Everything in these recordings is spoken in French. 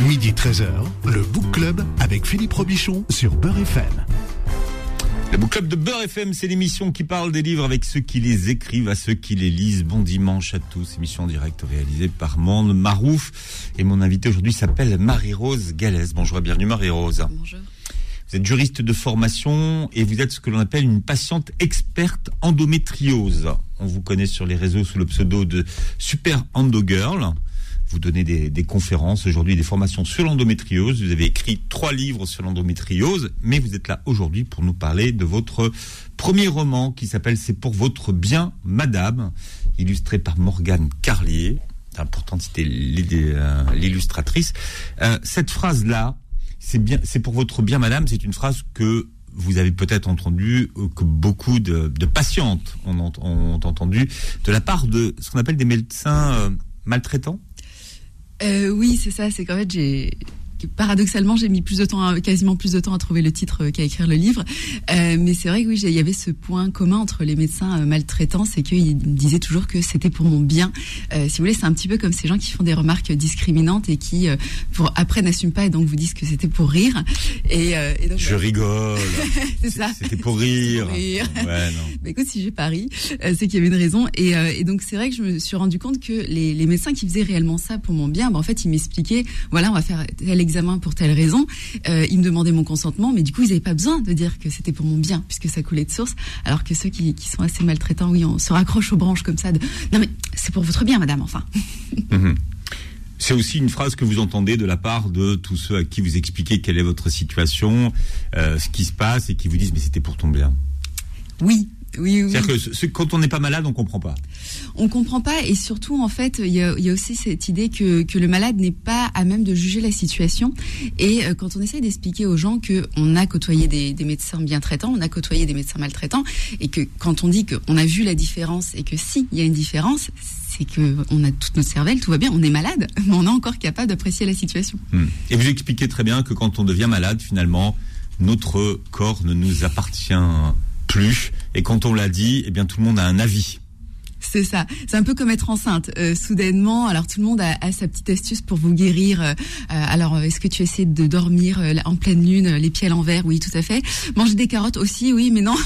Midi 13h, le Book Club avec Philippe Robichon sur Beurre FM. Le Book Club de Beurre FM, c'est l'émission qui parle des livres avec ceux qui les écrivent, à ceux qui les lisent. Bon dimanche à tous. Émission en direct réalisée par Monde Marouf. Et mon invité aujourd'hui s'appelle Marie-Rose Galès. Bonjour et bienvenue Marie-Rose. Bonjour. Vous êtes juriste de formation et vous êtes ce que l'on appelle une patiente experte endométriose. On vous connaît sur les réseaux sous le pseudo de Super Endo Girl. Vous donnez des, conférences aujourd'hui, des formations sur l'endométriose. Vous avez écrit trois livres sur l'endométriose, mais vous êtes là aujourd'hui pour nous parler de votre premier roman qui s'appelle C'est pour votre bien, Madame, illustré par Morgane Carlier. C'est important de citer l'illustratrice. Euh, cette phrase-là, c'est bien, c'est pour votre bien, Madame. C'est une phrase que vous avez peut-être entendu, euh, que beaucoup de, patientes ont, ont, entendu de la part de ce qu'on appelle des médecins euh, maltraitants. Euh, oui, c'est ça. C'est qu'en fait, j'ai paradoxalement, j'ai mis plus de temps, à, quasiment plus de temps à trouver le titre qu'à écrire le livre. Euh, mais c'est vrai que oui, il y avait ce point commun entre les médecins euh, maltraitants, c'est qu'ils disaient toujours que c'était pour mon bien. Euh, si vous voulez, c'est un petit peu comme ces gens qui font des remarques discriminantes et qui, euh, pour, après, n'assument pas et donc vous disent que c'était pour rire. Et, euh, et donc, Je rigole. c'est ça. C'était pour rire. Pour rire. Ouais, non. Bah, écoute, si j'ai pas ri, euh, c'est qu'il y avait une raison. Et, euh, et donc c'est vrai que je me suis rendu compte que les, les médecins qui faisaient réellement ça pour mon bien, bah, en fait, ils m'expliquaient, voilà, on va faire examen pour telle raison. Euh, ils me demandaient mon consentement, mais du coup, ils n'avaient pas besoin de dire que c'était pour mon bien, puisque ça coulait de source. Alors que ceux qui, qui sont assez maltraitants, oui, on se raccroche aux branches comme ça. De, non mais c'est pour votre bien, madame. Enfin. Mhm. C'est aussi une phrase que vous entendez de la part de tous ceux à qui vous expliquez quelle est votre situation, euh, ce qui se passe, et qui vous disent mais c'était pour ton bien. Oui, oui, oui. C'est-à-dire que ce- quand on n'est pas malade, on comprend pas. On comprend pas et surtout en fait il y a, aussi cette idée que, que le malade n'est pas à même de juger la situation et euh, quand on essaie d'expliquer aux gens que on a côtoyé des, des médecins bien traitants, on a côtoyé des médecins maltraitants et que quand on dit qu'on a vu la différence et que si il y a une différence c'est que on a toute notre cervelle, tout va bien, on est malade, mais on est encore capable d'apprécier la situation. Hmm. Et vous expliquez très bien que quand on devient malade, finalement, notre corps ne nous appartient plus. Et quand on l'a dit, eh bien tout le monde a un avis. C'est ça. C'est un peu comme être enceinte. Euh, soudainement, alors tout le monde a, a sa petite astuce pour vous guérir. Euh, alors, euh, est-ce que tu essaies de dormir euh, en pleine lune, les pieds à l'envers? Oui, tout à fait. Manger des carottes aussi, oui, mais non.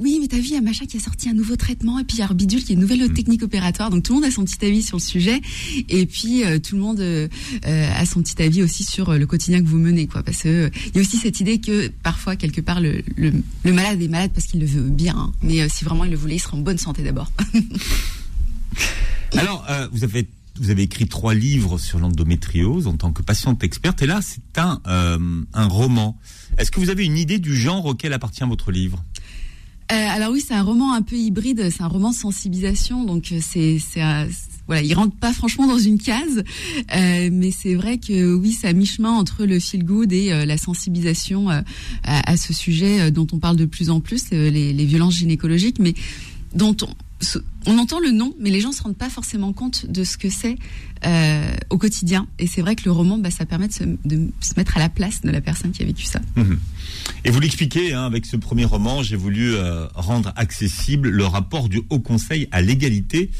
Oui, mais t'as vu, il y a machin qui a sorti un nouveau traitement, et puis il y a Bidule qui est une nouvelle technique opératoire. Donc tout le monde a son petit avis sur le sujet, et puis tout le monde a son petit avis aussi sur le quotidien que vous menez, quoi. Parce que il y a aussi cette idée que parfois quelque part le, le, le malade est malade parce qu'il le veut bien, hein. mais si vraiment il le voulait, il serait en bonne santé d'abord. Alors, euh, vous avez vous avez écrit trois livres sur l'endométriose en tant que patiente experte, et là, c'est un euh, un roman. Est-ce que vous avez une idée du genre auquel appartient votre livre? Euh, alors oui, c'est un roman un peu hybride, c'est un roman de sensibilisation, donc c'est voilà, il rentre pas franchement dans une case, euh, mais c'est vrai que oui, c'est à mi-chemin entre le feel good et euh, la sensibilisation à, à ce sujet dont on parle de plus en plus, les, les violences gynécologiques, mais dont on, entend le nom, mais les gens se rendent pas forcément compte de ce que c'est euh, au quotidien. Et c'est vrai que le roman, bah, ça permet de se, de se mettre à la place de la personne qui a vécu ça. Mhm. Et vous l'expliquez, hein, avec ce premier roman, j'ai voulu euh, rendre accessible le rapport du Haut Conseil à l'égalité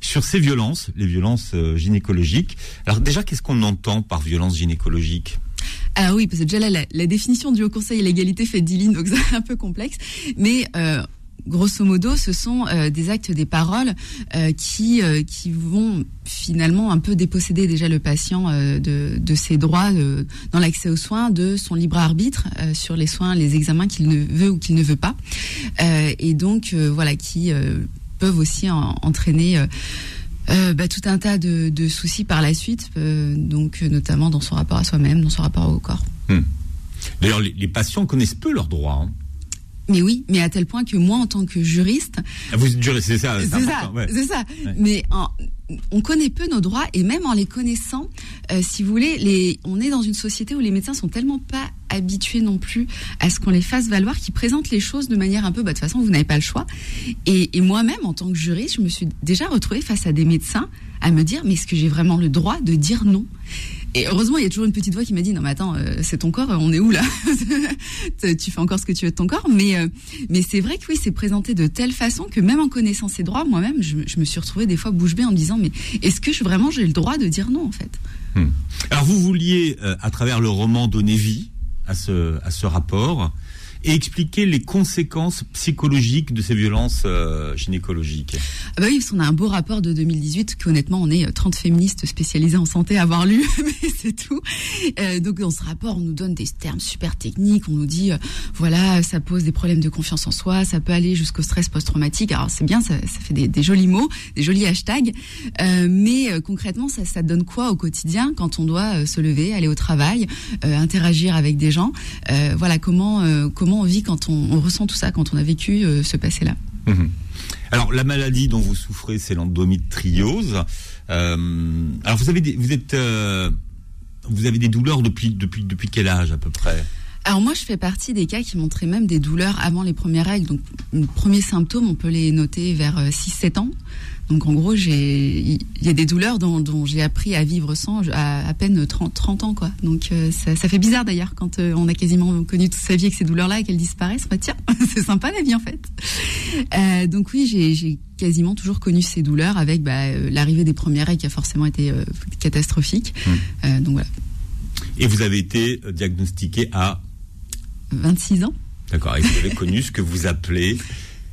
sur ces violences, les violences euh, gynécologiques. Alors déjà, qu'est-ce qu'on entend par violence gynécologique? Alors oui, parce que déjà là, la, la définition du Haut Conseil à l'égalité fait 10 lignes, donc c'est un peu complexe. Mais euh, grosso modo, ce sont euh, des actes, des paroles euh, qui euh, qui vont finalement un peu déposséder déjà le patient de, de ses droits dans l'accès aux soins, de son libre arbitre sur les soins, les examens qu'il ne veut ou qu'il ne veut pas, et donc voilà qui peuvent aussi en- entraîner. bah, tout un tas de, de soucis par la suite, donc notamment dans son rapport à soi-même, dans son rapport au corps. D'ailleurs, les, les patients connaissent peu leurs droits. hein. Mais oui, mais à tel point que moi, en tant que juriste, Ah, Vous jurez, c'est ça, c'est ça, ouais. c'est ça. Ouais. Mais en- on connaît peu nos droits et même en les connaissant, euh, si vous voulez, les, on est dans une société où les médecins sont tellement pas habitués non plus à ce qu'on les fasse valoir, qu'ils présentent les choses de manière un peu, bah, de toute façon, vous n'avez pas le choix. Et, et moi-même, en tant que juriste, je me suis déjà retrouvée face à des médecins à me dire, mais est-ce que j'ai vraiment le droit de dire non? Et heureusement, il y a toujours une petite voix qui m'a dit non mais attends, euh, c'est ton corps, on est où là Tu fais encore ce que tu veux de ton corps, mais euh, mais c'est vrai que oui, c'est présenté de telle façon que même en connaissant ses droits, moi-même, je, me suis retrouvée des fois bouche bée en me disant mais est-ce que je, vraiment j'ai le droit de dire non en fait hmm. Alors vous vouliez euh, à travers le roman donner vie à ce à ce rapport et expliquer les conséquences psychologiques de ces violences euh, gynécologiques. Ah bah oui, parce qu'on a un beau rapport de 2018 qu'honnêtement, on est 30 euh, féministes spécialisées en santé à avoir lu, mais c'est tout. Euh, donc dans ce rapport, on nous donne des termes super techniques, on nous dit, voilà, ça pose des problèmes de confiance en soi, ça peut aller jusqu'au stress post-traumatique. Alors c'est bien, ça, fait des, des, jolis mots, des jolis hashtags, mais concrètement, ça, ça donne quoi au quotidien quand on doit se lever, aller au travail, interagir avec des gens? Voilà, comment, comment on vit quand on, ressent tout ça, quand on a vécu euh, ce passé-là. Mhm. Alors la maladie dont vous souffrez, c'est l'endométriose. Euh, alors vous avez des, vous êtes euh, vous avez des douleurs depuis depuis depuis quel âge à peu près? Alors moi, je fais partie des cas qui montraient même des douleurs avant les premières règles. Donc, les premiers symptômes, on peut les noter vers 6-7 ans. Donc en gros, il y a des douleurs dont, j'ai appris à vivre sans à, à peine 30, 30 ans. quoi. Donc euh, ça, fait bizarre d'ailleurs quand euh, on a quasiment connu toute sa vie avec ces douleurs-là et qu'elles disparaissent. Bah, tiens, c'est sympa la vie en fait. Euh, donc oui, j'ai quasiment toujours connu ces douleurs avec bah, l'arrivée des premières règles qui a forcément été catastrophique. Mmh. donc voilà. Et vous avez été diagnostiqué à 26 ans. D'accord, et vous avez connu ce que vous appelez,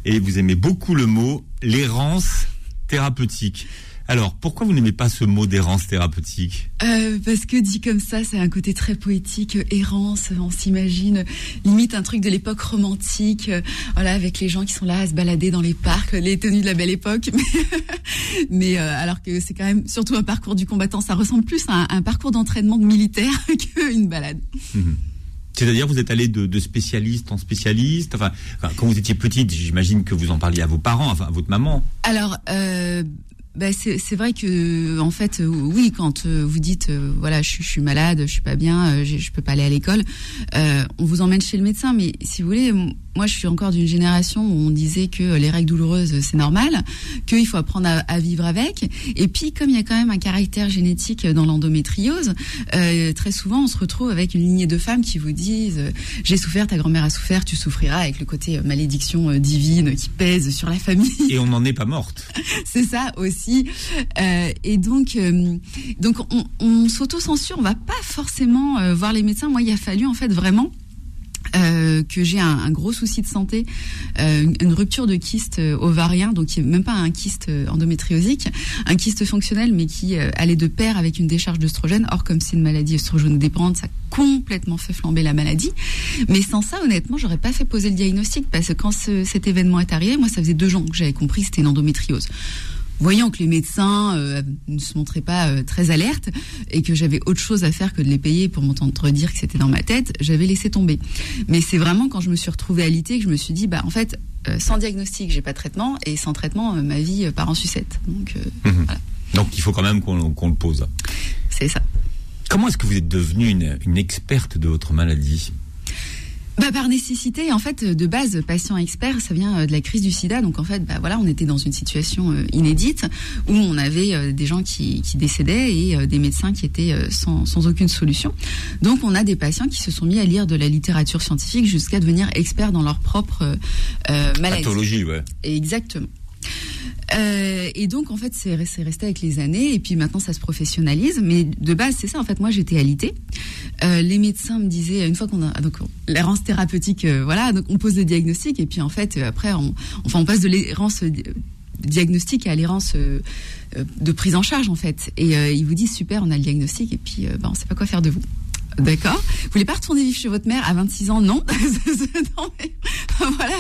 et vous aimez beaucoup le mot, l'errance thérapeutique. Alors, pourquoi vous n'aimez pas ce mot d'errance thérapeutique? Euh, Parce que dit comme ça, c'est un côté très poétique, euh, errance, on s'imagine limite un truc de l'époque romantique, euh, voilà, avec les gens qui sont là à se balader dans les parcs, les tenues de la belle époque. Mais, alors que c'est quand même surtout un parcours du combattant, ça ressemble plus à un, parcours d'entraînement de militaire qu'une balade. Mhm. C'est-à-dire, vous êtes allé de, spécialiste en spécialiste. Enfin, quand vous étiez petite, j'imagine que vous en parliez à vos parents, enfin à votre maman. Alors, euh, bah, c'est vrai que en fait euh, oui quand euh, vous dites euh, voilà je, suis malade je suis pas bien je, je peux pas aller à l'école on vous emmène chez le médecin. Mais si vous voulez moi je suis encore d'une génération où on disait que les règles douloureuses c'est normal qu'il faut apprendre à, vivre avec. Et puis comme il y a quand même un caractère génétique dans l'endométriose très souvent on se retrouve avec une lignée de femmes qui vous disent j'ai souffert ta grand-mère a souffert tu souffriras avec le côté malédiction divine qui pèse sur la famille. Et on n'en est pas morte. C'est ça aussi euh, et donc, euh, donc on, on s'auto-censure, on va pas forcément euh, voir les médecins. Moi, il a fallu en fait vraiment euh, que j'ai un, gros souci de santé, une, rupture de kyste ovarien, donc qui est même pas un kyste endométriosique, un kyste fonctionnel, mais qui allait de pair avec une décharge d'œstrogène. Or, comme c'est une maladie œstrogène-dépendante, ça a complètement fait flamber la maladie. Mais sans ça, honnêtement, j'aurais pas fait poser le diagnostic parce que quand ce, cet événement est arrivé, moi, ça faisait deux ans que j'avais compris que c'était une endométriose voyant que les médecins euh, ne se montraient pas euh, très alertes et que j'avais autre chose à faire que de les payer pour m'entendre dire que c'était dans ma tête, j'avais laissé tomber. Mais c'est vraiment quand je me suis retrouvée alitée que je me suis dit, bah en fait, euh, sans diagnostic, j'ai pas de traitement et sans traitement, ma vie part en sucette. Donc, mhm. Donc il faut quand même qu'on le pose. C'est ça. Comment est-ce que vous êtes devenue une, une experte de votre maladie? Bah, par nécessité, en fait, de base, patient expert, ça vient euh, de la crise du sida. Donc, en fait, bah, voilà, on était dans une situation euh, inédite où on avait euh, des gens qui, qui décédaient et des médecins qui étaient sans, sans, aucune solution. Donc, on a des patients qui se sont mis à lire de la littérature scientifique jusqu'à devenir experts dans leur propre maladie. Pathologie, ouais. Exactement. Euh, et donc, en fait, c'est resté avec les années. Et puis maintenant, ça se professionnalise. Mais de base, c'est ça. En fait, moi, j'étais alitée. Euh, les médecins me disaient, une fois qu'on a donc l'errance thérapeutique, euh, voilà, donc on pose le diagnostic. Et puis, en fait, après, on, enfin, on passe de l'errance diagnostic à l'errance de prise en charge, en fait. Et ils vous disent, super, on a le diagnostic. Et puis, ben, on sait pas quoi faire de vous. D'accord? Vous voulez pas retourner vivre chez votre mère à 26 ans? Non. non mais, voilà.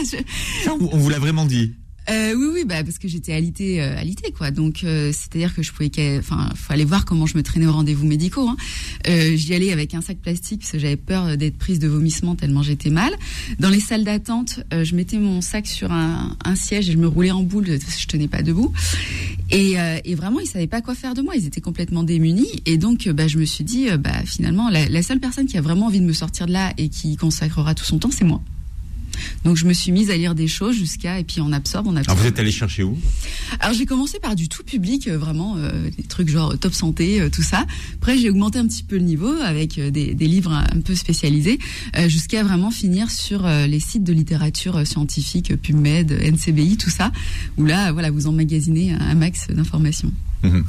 On vous l'a vraiment dit euh, oui, oui, bah parce que j'étais alité, euh, alité quoi. Donc euh, c'est-à-dire que je pouvais, enfin, fallait voir comment je me traînais aux rendez-vous médicaux. Hein. Euh, J'y allais avec un sac plastique parce que j'avais peur d'être prise de vomissement tellement j'étais mal. Dans les salles d'attente, euh, je mettais mon sac sur un, un, siège et je me roulais en boule je tenais pas debout. Et, euh, et, vraiment, ils savaient pas quoi faire de moi. Ils étaient complètement démunis. Et donc, bah, je me suis dit, bah finalement, la, la seule personne qui a vraiment envie de me sortir de là et qui consacrera tout son temps, c'est moi. Donc je me suis mise à lire des choses jusqu'à et puis on absorbe, on absorbe. Alors vous êtes allé chercher où? Alors j'ai commencé par du tout public, euh, vraiment euh, des trucs genre top santé, euh, tout ça. Après j'ai augmenté un petit peu le niveau avec euh, des, des livres un peu spécialisés, euh, jusqu'à vraiment finir sur euh, les sites de littérature euh, scientifique, PubMed, NCBI, tout ça, où là voilà vous emmagasinez un, un max d'informations. Mhm.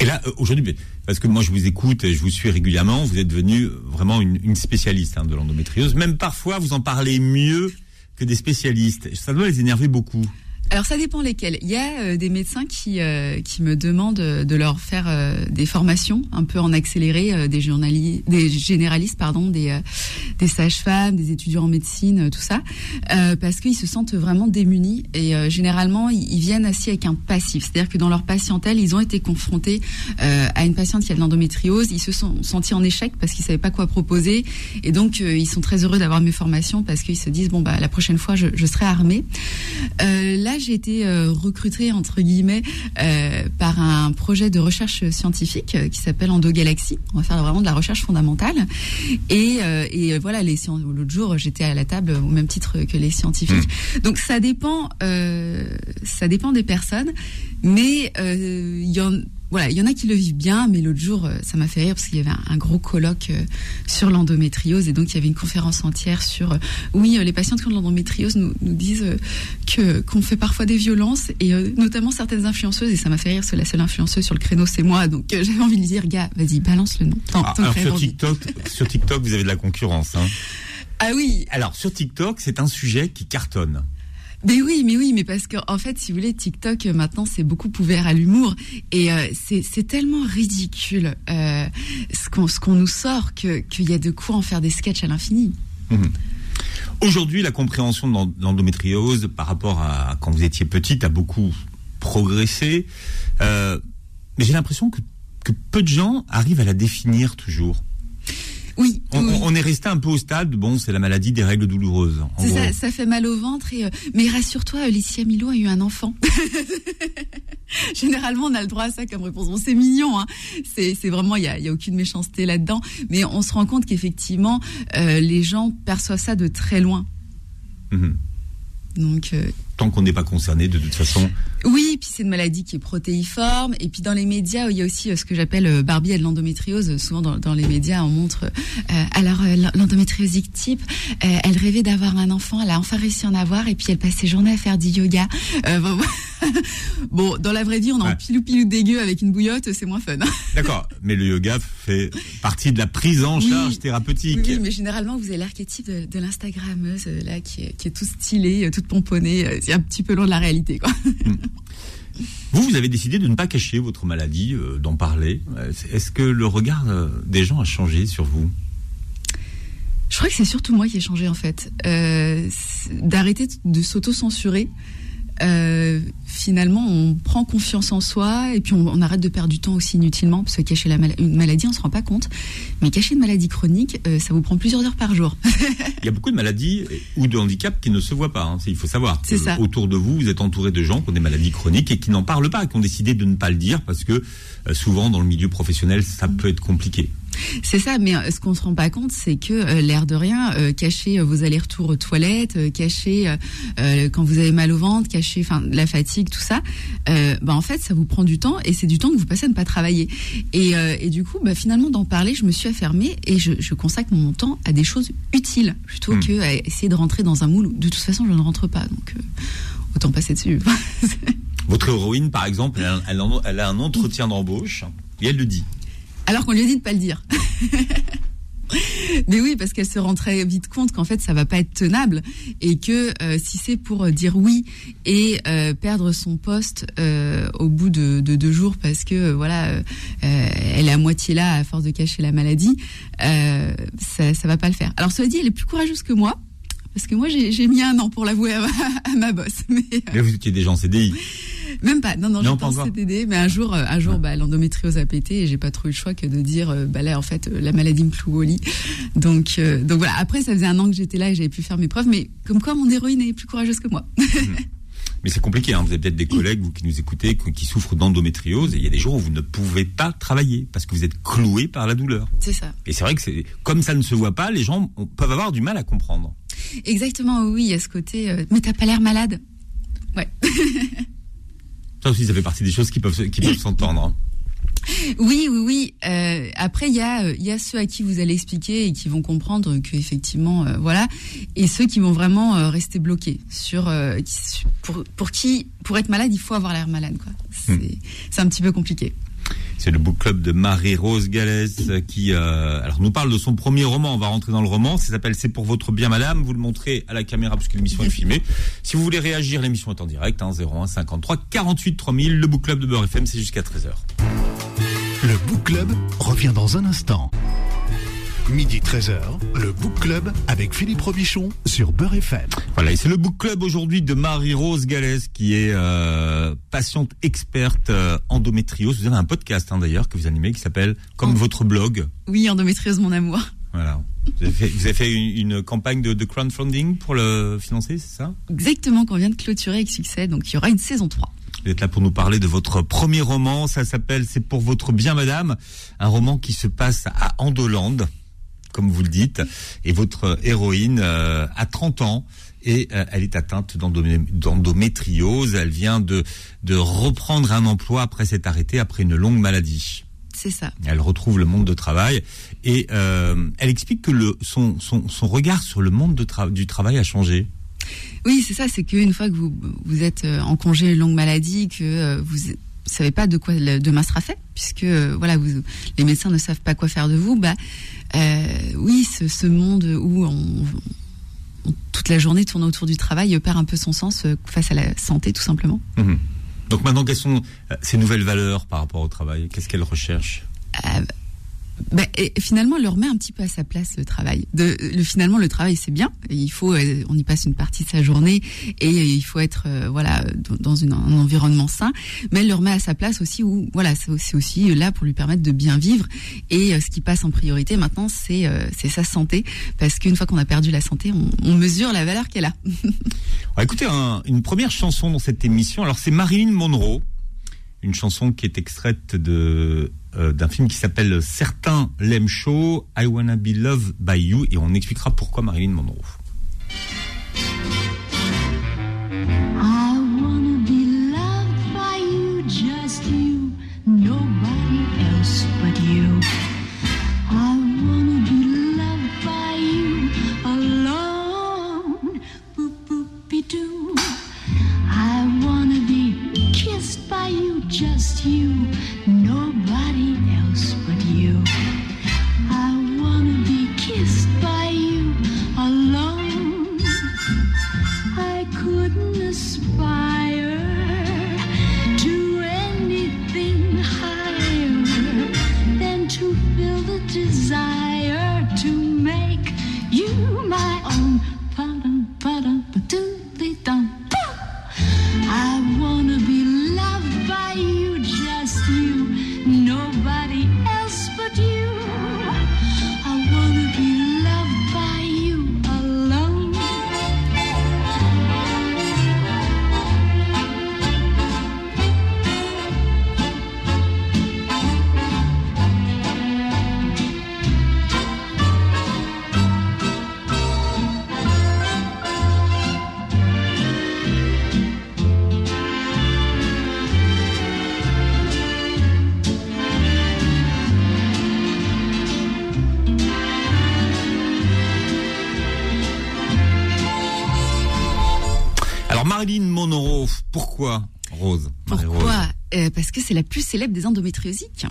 Et là, euh, aujourd'hui, mais- parce que moi je vous écoute et je vous suis régulièrement, vous êtes devenu vraiment une, spécialiste hein, de l'endométriose. Même parfois, vous en parlez mieux que des spécialistes. Ça doit les énerver beaucoup. Alors ça dépend lesquels. Il y a euh, des médecins qui euh, qui me demandent de leur faire euh, des formations un peu en accéléré, euh, des journalistes, des généralistes pardon, des euh, des sages-femmes, des étudiants en médecine, euh, tout ça, euh, parce qu'ils se sentent vraiment démunis et euh, généralement ils, viennent assis avec un passif, c'est-à-dire que dans leur patientèle ils ont été confrontés euh, à une patiente qui a de l'endométriose, ils se sont sentis en échec parce qu'ils savaient pas quoi proposer et donc euh, ils sont très heureux d'avoir mes formations parce qu'ils se disent bon bah la prochaine fois je, je serai armée. Euh, j'ai été euh, recrutée entre guillemets euh, par un projet de recherche scientifique euh, qui s'appelle EndoGalaxy. On va faire vraiment de la recherche fondamentale. Et, et voilà, les l'autre jour, j'étais à la table au même titre que les scientifiques. Donc ça dépend, ça dépend des personnes, mais il y en voilà, il y en a qui le vivent bien, mais l'autre jour, euh, ça m'a fait rire parce qu'il y avait un, un gros colloque euh, sur l'endométriose et donc il y avait une conférence entière sur euh, oui, les patientes qui ont de l'endométriose nous, nous disent que qu'on fait parfois des violences et notamment certaines influenceuses et ça m'a fait rire parce que la seule influenceuse sur le créneau c'est moi donc j'avais envie de dire gars, vas-y, balance le nom. Tant- Ah, tant alors. TikTok, sur TikTok, vous avez de la concurrence. Hein. Ah oui, Alors sur TikTok, c'est un sujet qui cartonne. Mais oui, mais oui, mais parce que en fait, si vous voulez, TikTok euh, maintenant c'est beaucoup ouvert à l'humour et euh, c'est tellement ridicule euh, ce qu'on nous sort que qu'il y a de quoi en faire des sketchs à l'infini. Aujourd'hui, la compréhension de l'en- de l'endométriose par rapport à quand vous étiez petite a beaucoup progressé. Mais j'ai l'impression que, que peu de gens arrivent à la définir toujours. Oui, On, oui. on- on est resté un peu au stade, bon, c'est la maladie des règles douloureuses. ça, ça fait mal au ventre. Et, euh, mais rassure-toi, Alicia Milo a eu un enfant. Généralement, on a le droit à ça comme réponse. Bon, c'est mignon, hein. c'est vraiment, il y a, y a aucune méchanceté là-dedans. Mais on se rend compte qu'effectivement, euh, les gens perçoivent ça de très loin. Mhm. Donc, euh, Tant qu'on n'est pas concerné, de toute façon. Oui, puis c'est une maladie qui est protéiforme. Et puis dans les médias, il y a aussi euh, ce que j'appelle euh, Barbie a de l'endométriose. Souvent dans, dans les médias, on montre euh, alors l'endométriosique type, euh, elle rêvait d'avoir un enfant, elle a enfin réussi à en avoir, et puis elle passe ses journées à faire du yoga. Euh, bon, bon, dans la vraie vie, on est Ouais. en pilou pilou dégueu avec une bouillotte, c'est moins fun. D'accord, mais le yoga fait partie de la prise en charge Oui, thérapeutique. oui, mais généralement, vous avez l'archétype de, de l'instagrammeuse là qui est, qui est tout stylé, euh, toute pomponnée. C'est un petit peu loin de la réalité, quoi. Vous, vous avez décidé de ne pas cacher votre maladie, euh, d'en parler. Euh, Est-ce que le regard euh, des gens a changé sur vous? Je crois que c'est surtout moi qui ai changé en fait. Euh, D'arrêter de s'auto-censurer. Euh, finalement, on prend confiance en soi et puis on, on arrête de perdre du temps aussi inutilement parce que cacher la mal- une maladie, on se rend pas compte. Mais cacher une maladie chronique, euh, ça vous prend plusieurs heures par jour. Il y a beaucoup de maladies euh, ou de handicaps qui ne se voient pas. hein. Il faut savoir. C'est que ça. Autour de vous, vous êtes entouré de gens qui ont des maladies chroniques et qui n'en parlent pas, qui ont décidé de ne pas le dire parce que euh, souvent dans le milieu professionnel, ça peut être compliqué. C'est ça, mais euh, ce qu'on se rend pas compte, c'est que euh, l'air de rien, euh, cacher vos allers-retours aux toilettes, euh, cacher quand vous avez mal au ventre, cacher, enfin, la fatigue, tout ça, bah en fait, ça vous prend du temps et c'est du temps que vous passez à ne pas travailler. Et, et du coup, bah, finalement, d'en parler, je me suis affermée et je, je consacre mon temps à des choses utiles plutôt Hmm. que à essayer de rentrer dans un moule. où, De toute façon, je ne rentre pas, donc autant passer dessus. Votre héroïne, par exemple, a, elle a un entretien d'embauche et elle le dit. Alors qu'on lui a dit de pas le dire. Mais oui, parce qu'elle se rend très vite compte qu'en fait, ça va pas être tenable et que euh, si c'est pour euh, dire oui et euh, perdre son poste au bout de, de deux jours parce que voilà, elle est à moitié là à force de cacher la maladie, ça, ça va pas le faire. Alors cela dit, elle est plus courageuse que moi. Parce que moi, j'ai mis un an pour l'avouer à, ma- à ma boss. Mais, Mais vous étiez déjà en CDI. Même pas. Non, non, Non, j'étais en. CDD, mais un jour, euh, un jour, bah, l'endométriose a pété et j'ai pas trop eu le choix que de dire, euh, bah là, en fait, euh, la maladie me cloue au lit. Donc, euh, donc voilà. Après, ça faisait un an que j'étais là et j'avais pu faire mes preuves, mais comme quoi, mon héroïne est plus courageuse que moi. Mais c'est compliqué. Hein. Vous avez peut-être des collègues, vous qui nous écoutez, qui souffrent d'endométriose et il y a des jours où vous ne pouvez pas travailler parce que vous êtes cloué par la douleur. C'est ça. Et c'est vrai que c'est comme ça ne se voit pas, les gens peuvent avoir du mal à comprendre. Exactement, oui, il y a ce côté. euh, mais t'as pas l'air malade? Ouais. Ça aussi, ça fait partie des choses qui peuvent, qui peuvent s'entendre. hein. Oui, oui, oui. Euh, après, il y a, euh, y a ceux à qui vous allez expliquer et qui vont comprendre que effectivement, euh, voilà, et ceux qui vont vraiment euh, rester bloqués sur pour pour qui pour être malade, il faut avoir l'air malade, quoi. C'est c'est un petit peu compliqué. C'est le book club de Marie-Rose Gallès euh, qui euh, alors nous parle de son premier roman. On va rentrer dans le roman. Ça s'appelle C'est pour votre bien, madame. Vous le montrez à la caméra puisque l'émission est filmée. Si vous voulez réagir, l'émission est en direct. Hein, 01 53 48 3000. Le book club de Beurre FM, c'est jusqu'à 13h. Le Book Club revient dans un instant. Midi 13h, le Book Club avec Philippe Robichon sur Beurre FM. Voilà, et c'est le book club aujourd'hui de Marie-Rose Gallès qui est euh, patiente experte euh, endométriose. Vous avez un podcast hein, d'ailleurs que vous animez qui s'appelle comme Oh. votre blog. Oui, endométriose, mon amour. Voilà. Vous avez fait, vous avez fait une, une campagne de, de crowdfunding pour le financer, c'est ça? Exactement, qu'on vient de clôturer avec succès. Donc, il y aura une saison 3. Vous êtes là pour nous parler de votre premier roman. Ça s'appelle C'est pour votre bien, madame. Un roman qui se passe à Andoland, comme vous le dites. Et votre héroïne euh, a 30 ans et euh, elle est atteinte d'endomé- d'endométriose. Elle vient de, de reprendre un emploi après s'être arrêtée après une longue maladie. C'est ça. Elle retrouve le monde de travail et euh, elle explique que le, son, son, son regard sur le monde de tra- du travail a changé. Oui, c'est ça. C'est qu'une fois que vous, vous êtes euh, en congé longue maladie, que vous savez pas de quoi demain sera fait, puisque voilà, vous, les médecins ne savent pas quoi faire de vous. Bah, oui, ce, ce monde où on, on- toute la journée tourne autour du travail perd un peu son sens euh, face à la santé, tout simplement. Mhm. Donc maintenant, quelles sont euh, ses nouvelles valeurs par rapport au travail? Qu'est-ce qu'elle recherche Euh, bah, et finalement, elle le remet un petit peu à sa place le travail. Finalement, le travail c'est bien. Il faut, euh, on y passe une partie de sa journée et euh, il faut être, euh, voilà, dans- un environnement sain. Mais elle le remet à sa place aussi où, voilà, c'est aussi, là pour lui permettre de bien vivre. Et ce qui passe en priorité maintenant, c'est sa santé, parce qu'une fois qu'on a perdu la santé, on, mesure la valeur qu'elle a. Écouter un- une première chanson dans cette émission. Alors c'est Marilyn Monroe, une chanson qui est extraite de euh, d'un film qui s'appelle Certains l'aiment chaud, I Wanna Be Loved by You, et on expliquera pourquoi Marilyn Monroe. Pourquoi Rose. Pourquoi Euh, Parce que c'est la plus célèbre des endométriosiques.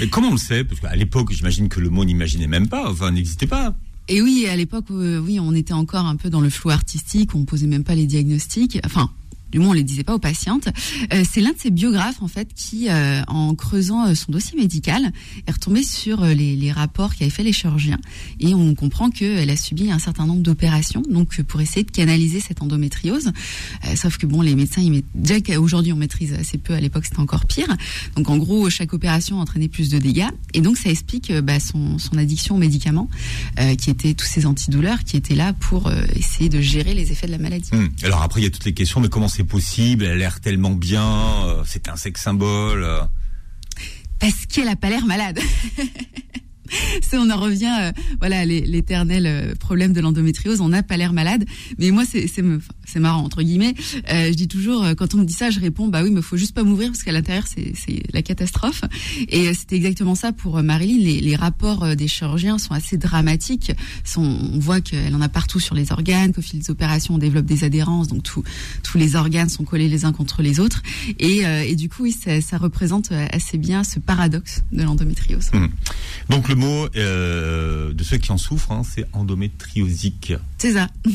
Et comment on le sait? Parce qu'à l'époque, j'imagine que le mot n'imaginait même pas, enfin n'existait pas. Et oui, à l'époque, euh, oui, on était encore un peu dans le flou artistique, on posait même pas les diagnostics. Enfin, du moins, on les disait pas aux patientes. Euh, c'est l'un de ces biographes, en fait, qui, euh, en creusant euh, son dossier médical, est retombé sur les, les rapports qu'avaient fait les chirurgiens. Et on comprend qu'elle a subi un certain nombre d'opérations, donc pour essayer de canaliser cette endométriose. Sauf que bon, les médecins, ils déjà qu'aujourd'hui on maîtrise assez peu, à l'époque c'était encore pire. Donc en gros, chaque opération entraînait plus de dégâts. Et donc ça explique bah, son, son addiction aux médicaments, qui étaient tous ces antidouleurs, qui étaient là pour essayer de gérer les effets de la maladie. Hum. Alors après, il y a toutes les questions, mais comment c'est possible Elle a l'air tellement bien, euh, c'est un sexe symbole. euh. Parce qu'elle a pas l'air malade. on en revient, euh, voilà, l'éternel euh, problème de l'endométriose. On n'a pas l'air malade, mais moi c'est marrant entre guillemets. Euh, je dis toujours euh, quand on me dit ça, je réponds bah oui, mais faut juste pas m'ouvrir parce qu'à l'intérieur c'est la catastrophe. Et euh, c'était exactement ça pour Marilyn. Les, les rapports des chirurgiens sont assez dramatiques. Sont, on voit qu'elle en a partout sur les organes, qu'au fil des opérations on développe des adhérences, donc tout, tous les organes sont collés les uns contre les autres. Et, euh, et du coup, oui, ça, ça représente assez bien ce paradoxe de l'endométriose. Le mot euh, de ceux qui en souffrent, hein, c'est endométriosique. C'est ça.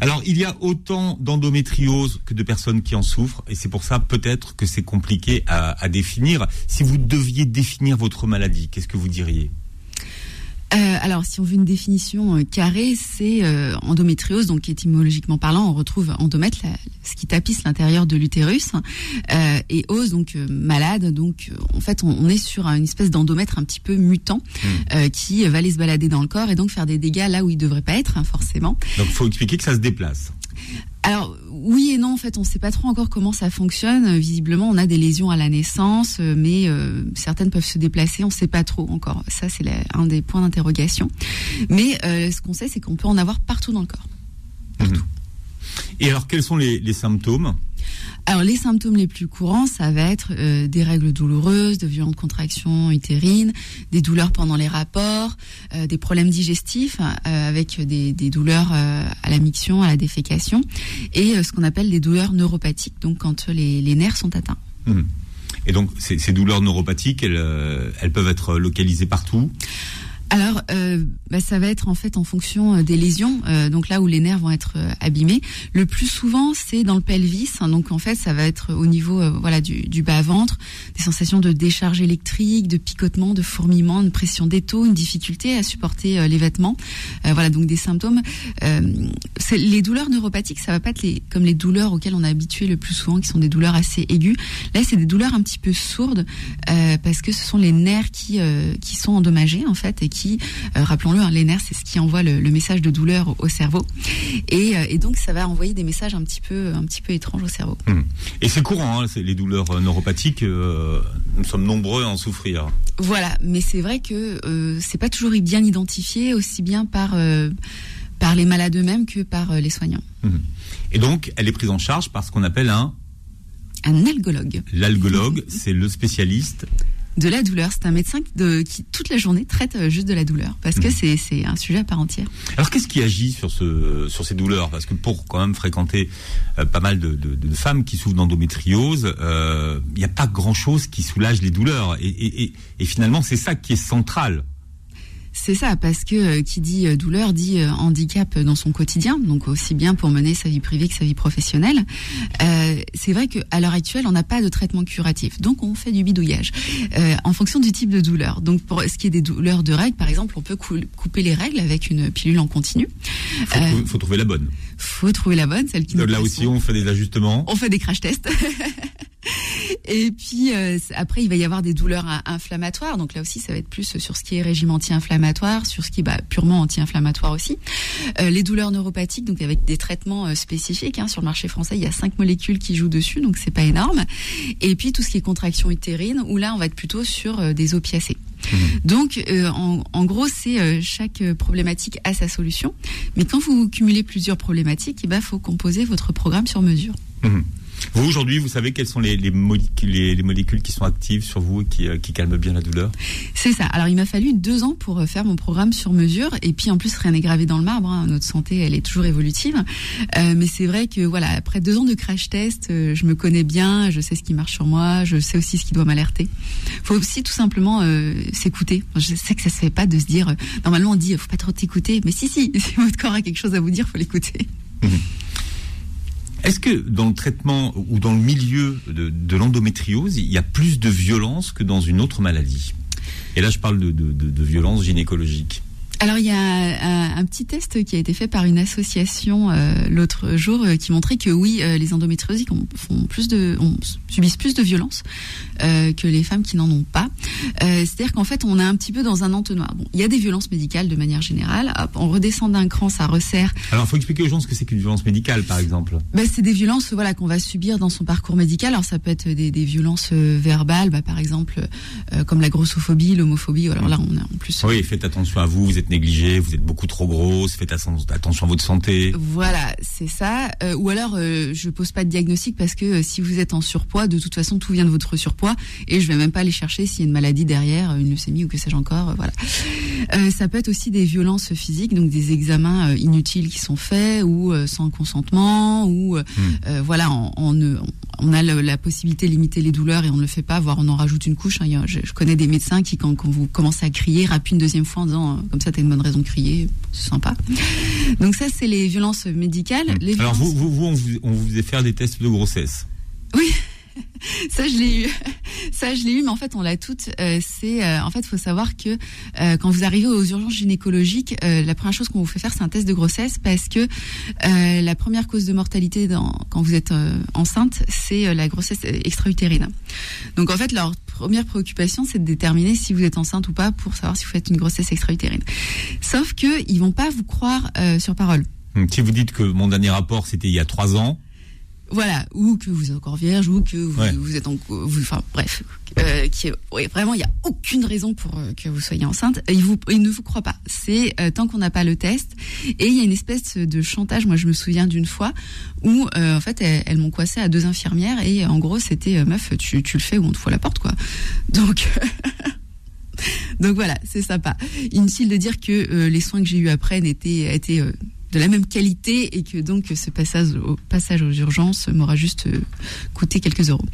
Alors, il y a autant d'endométriose que de personnes qui en souffrent, et c'est pour ça peut-être que c'est compliqué à, à définir. Si vous deviez définir votre maladie, qu'est-ce que vous diriez? Euh, alors, si on veut une définition euh, carrée, c'est euh, endométriose, donc étymologiquement parlant, on retrouve endomètre, la- ce qui tapisse l'intérieur de l'utérus, et ose, donc malade. Donc, en fait, on, on est sur une espèce d'endomètre un petit peu mutant euh, qui va aller se balader dans le corps et donc faire des dégâts là où il devrait pas être, hein, forcément. Donc, il faut expliquer que ça se déplace. Alors oui et non, en fait, on ne sait pas trop encore comment ça fonctionne. Visiblement, on a des lésions à la naissance, euh, mais euh, certaines peuvent se déplacer. On ne sait pas trop encore. Ça, c'est un des points d'interrogation. Mais euh, ce qu'on sait, c'est qu'on peut en avoir partout dans le corps. Et alors, quels sont les, les symptômes? Alors les symptômes les plus courants, ça va être euh, des règles douloureuses, de violentes contractions utérines, des douleurs pendant les rapports, euh, des problèmes digestifs euh, avec des, douleurs euh, à la miction, à la défécation, et ce qu'on appelle des douleurs neuropathiques, donc quand les, nerfs sont atteints. Mhm. Et donc, ces, ces douleurs neuropathiques, elles peuvent être localisées partout? Alors, euh, bah, ça va être en fait en fonction euh, des lésions, euh, donc là où les nerfs vont être abîmés. Le plus souvent, c'est dans le pelvis, hein, donc en fait, ça va être au niveau voilà du, du bas ventre, des sensations de décharge électrique, de picotement, de fourmillement, une pression d'étau, une difficulté à supporter les vêtements. Voilà, donc des symptômes. Les douleurs neuropathiques, ça va pas être comme les douleurs auxquelles on est habitué le plus souvent, qui sont des douleurs assez aiguës. Là, c'est des douleurs un petit peu sourdes parce que ce sont les nerfs qui qui sont endommagés en fait et qui, euh, rappelons-le, hein, les nerfs c'est ce qui envoie le, le message de douleur au, au cerveau et, euh, et donc ça va envoyer des messages un petit peu un petit peu étranges au cerveau. Mhm. Et c'est courant, hein, les douleurs euh, neuropathiques. euh, nous sommes nombreux à en souffrir. Voilà, mais c'est vrai que euh, c'est pas toujours bien identifié aussi bien par euh, par les malades eux-mêmes que par les soignants. Et donc, elle est prise en charge par ce qu'on appelle un Un algologue l'algologue, c'est le spécialiste. De la douleur, c'est un médecin de, qui toute la journée traite euh, juste de la douleur parce que c'est c'est un sujet à part entière. Alors, qu'est-ce qui agit sur ce sur ces douleurs? Parce que pour quand même fréquenter euh, pas mal de, de- de femmes qui souffrent d'endométriose, euh, il n'y a pas grand-chose qui soulage les douleurs. Et, et- et- et finalement, c'est ça qui est central. C'est ça, parce que euh, qui dit euh, douleur dit euh, handicap dans son quotidien, donc aussi bien pour mener sa vie privée que sa vie professionnelle. Euh, c'est vrai qu'à l'heure actuelle, on n'a pas de traitement curatif, donc on fait du bidouillage euh, en fonction du type de douleur. Donc pour ce qui est des douleurs de règles, par exemple, on peut cou- couper les règles avec une pilule en continu. Faut, Euh, trouver- faut trouver la bonne. Faut trouver la bonne, celle qui nous Là aussi, on fait des ajustements. On fait des crash tests. Et puis euh, après, il va y avoir des douleurs in- inflammatoires. Donc là aussi, ça va être plus sur ce qui est régime anti-inflammatoire, sur ce qui est bah, purement anti-inflammatoire aussi. Euh, les douleurs neuropathiques, donc avec des traitements euh, spécifiques. Hein, sur le marché français, il y a cinq molécules qui jouent dessus, donc c'est pas énorme. Et puis tout ce qui est contraction utérine, où là, on va être plutôt sur des opiacés. Donc, euh, en, en gros, c'est chaque problématique a sa solution. Mais quand vous cumulez plusieurs problématiques, il faut composer votre programme sur mesure. Mhm. Vous, aujourd'hui, vous savez quelles sont les, les, molécules, les, les molécules qui sont actives sur vous et qui, euh, qui calment bien la douleur? C'est ça. Alors il m'a fallu deux ans pour euh, faire mon programme sur mesure et puis en plus rien n'est gravé dans le marbre. hein. Notre santé elle est toujours évolutive, Euh, mais c'est vrai que voilà après deux ans de crash test, euh, je me connais bien, je sais ce qui marche sur moi, je sais aussi ce qui doit m'alerter. Faut aussi tout simplement euh, s'écouter. Je sais que ça se fait pas de se dire normalement on dit euh, faut pas trop t'écouter, mais si si si votre corps a quelque chose à vous dire, faut l'écouter. Est-ce que dans le traitement ou dans le milieu de, l'endométriose, il y a plus de violence que dans une autre maladie? Et là, je parle de violence gynécologique. Alors il y a un, un petit test qui a été fait par une association euh, l'autre jour euh, qui montrait que oui, euh, les endométriosiques ont, font plus de, ont, subissent plus de violence euh, que les femmes qui n'en ont pas. Euh, C'est-à-dire qu'en fait, on est un petit peu dans un entonnoir. Bon, il y a des violences médicales de manière générale. Hop, on redescend d'un cran, ça resserre. Alors, il faut expliquer aux gens ce que c'est qu'une violence médicale, par exemple. Bah, c'est des violences voilà qu'on va subir dans son parcours médical. Alors ça peut être des, des violences euh, verbales, bah, par exemple euh, comme la grossophobie, l'homophobie. Alors là, on a en plus. Oui, faites attention à vous, vous êtes négligé, vous êtes beaucoup trop grosse, faites atten- attention à votre santé. Voilà, c'est ça. Euh, ou alors, euh, je pose pas de diagnostic parce que euh, si vous êtes en surpoids, de toute façon, tout vient de votre surpoids et je vais même pas aller chercher s'il y a une maladie derrière, une leucémie ou que sais-je encore. voilà. Ça peut être aussi des violences physiques, donc des examens inutiles qui sont faits ou sans consentement ou euh, voilà, ne- on a le- la possibilité de limiter les douleurs et on ne le fait pas, voire on en rajoute une couche. hein. A- je, je connais des médecins qui, quand, quand vous commencez à crier, rappent une deuxième fois en disant euh, comme ça, t'as une bonne raison de crier, c'est sympa. Donc ça, c'est les violences médicales. Les Alors, violences- vous, vous, vous, on vous, on vous faisait faire des tests de grossesse. Ça, je l'ai eu. Ça, je l'ai eu, mais en fait, on l'a toutes. Euh, c'est, euh, en fait, faut savoir que euh, quand vous arrivez aux urgences gynécologiques, euh, la première chose qu'on vous fait faire, c'est un test de grossesse, parce que la première cause de mortalité quand vous êtes enceinte, c'est la grossesse extra-utérine. Donc, en fait, leur première préoccupation, c'est de déterminer si vous êtes enceinte ou pas pour savoir si vous faites une grossesse extra-utérine. Sauf que ils vont pas vous croire sur parole. Si vous dites que mon dernier rapport, c'était il y a trois ans, Voilà, ou que vous êtes encore vierge, ou que vous, Ouais. vous êtes en, vous, enfin bref, euh, qui, ouais, vraiment il y a aucune raison pour euh, que vous soyez enceinte. Il vous, il ne vous croit pas. C'est euh, tant qu'on n'a pas le test. Et il y a une espèce de chantage. Moi, je me souviens d'une fois où euh, en fait elles, elles m'ont coincé à deux infirmières et en gros c'était meuf, tu, tu le fais ou on te fout la porte quoi. Donc donc voilà, c'est sympa. Inutile de dire que les soins que j'ai eu après n'étaient étaient de la même qualité et que donc ce passage au passage aux urgences m'aura juste euh, coûté quelques euros.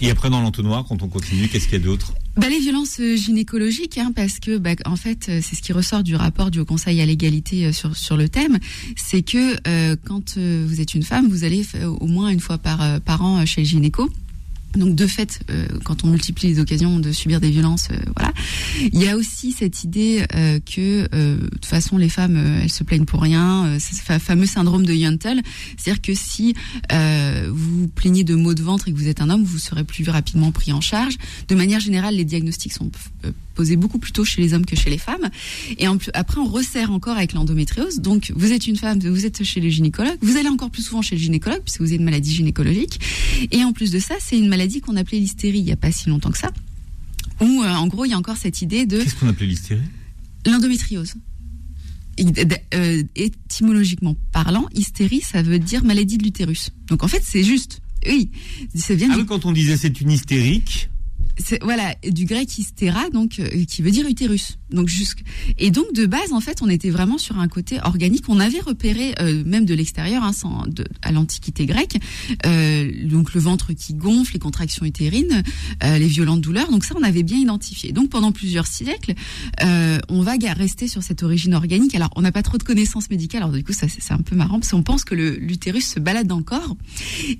et après dans l'entonnoir, quand on continue, qu'est-ce qu'il y a d'autre? Bah, les violences euh, gynécologiques, hein, parce que bah, en fait, euh, c'est ce qui ressort du rapport du Haut Conseil à l'égalité sur sur le thème, c'est que euh, quand vous êtes une femme, vous allez au moins une fois par par an chez le gynéco. Donc de fait, euh, quand on multiplie les occasions de subir des violences, euh, voilà. Il y a aussi cette idée euh, que euh, de toute façon les femmes, euh, elles se plaignent pour rien. Euh, ce fa- fameux syndrome de Yuntel, c'est-à-dire que si vous vous plaignez de maux de ventre et que vous êtes un homme, vous serez plus rapidement pris en charge. De manière générale, les diagnostics sont posés beaucoup plus tôt chez les hommes que chez les femmes. Et en plus, après, on resserre encore avec l'endométriose. Donc, vous êtes une femme, vous êtes chez le gynécologue, vous allez encore plus souvent chez le gynécologue puisque vous avez une maladie gynécologique. Et en plus de ça, c'est une maladie qu'on appelait l'hystérie il n'y a pas si longtemps que ça. Où, euh, en gros, il y a encore cette idée de Qu'est-ce qu'on appelait l'hystérie? L'endométriose. Euh, étymologiquement parlant, hystérie, ça veut dire maladie de l'utérus. Donc en fait, c'est juste. Oui, ça vient Ah oui, quand on disait c'est une hystérique, voilà du grec hystéra donc euh, qui veut dire utérus donc jusque et donc de base en fait on était vraiment sur un côté organique. On avait repéré euh, même de l'extérieur hein, à l'antiquité grecque euh, donc le ventre qui gonfle les contractions utérines euh, les violentes douleurs. Donc ça on avait bien identifié. Donc pendant plusieurs siècles on va rester sur cette origine organique. Alors on n'a pas trop de connaissances médicales. Alors du coup ça c'est un peu marrant parce qu'on pense que l'utérus se balade dans le corps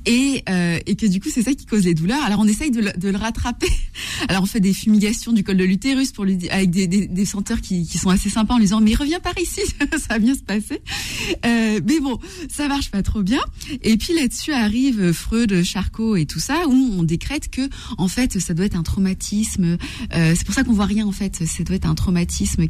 et, et que du coup c'est ça qui cause les douleurs. Alors on essaye de le, rattraper. Alors on fait des fumigations du col de l'utérus pour lui avec des, des, des senteurs qui, sont assez sympas en lui disant mais reviens par ici, ça va bien se passer. Euh, mais bon, ça marche pas trop bien. Et puis là-dessus arrive Freud, Charcot et tout ça où on décrète que en fait ça doit être un traumatisme. Euh, c'est pour ça qu'on voit rien en fait. Ça doit être un traumatisme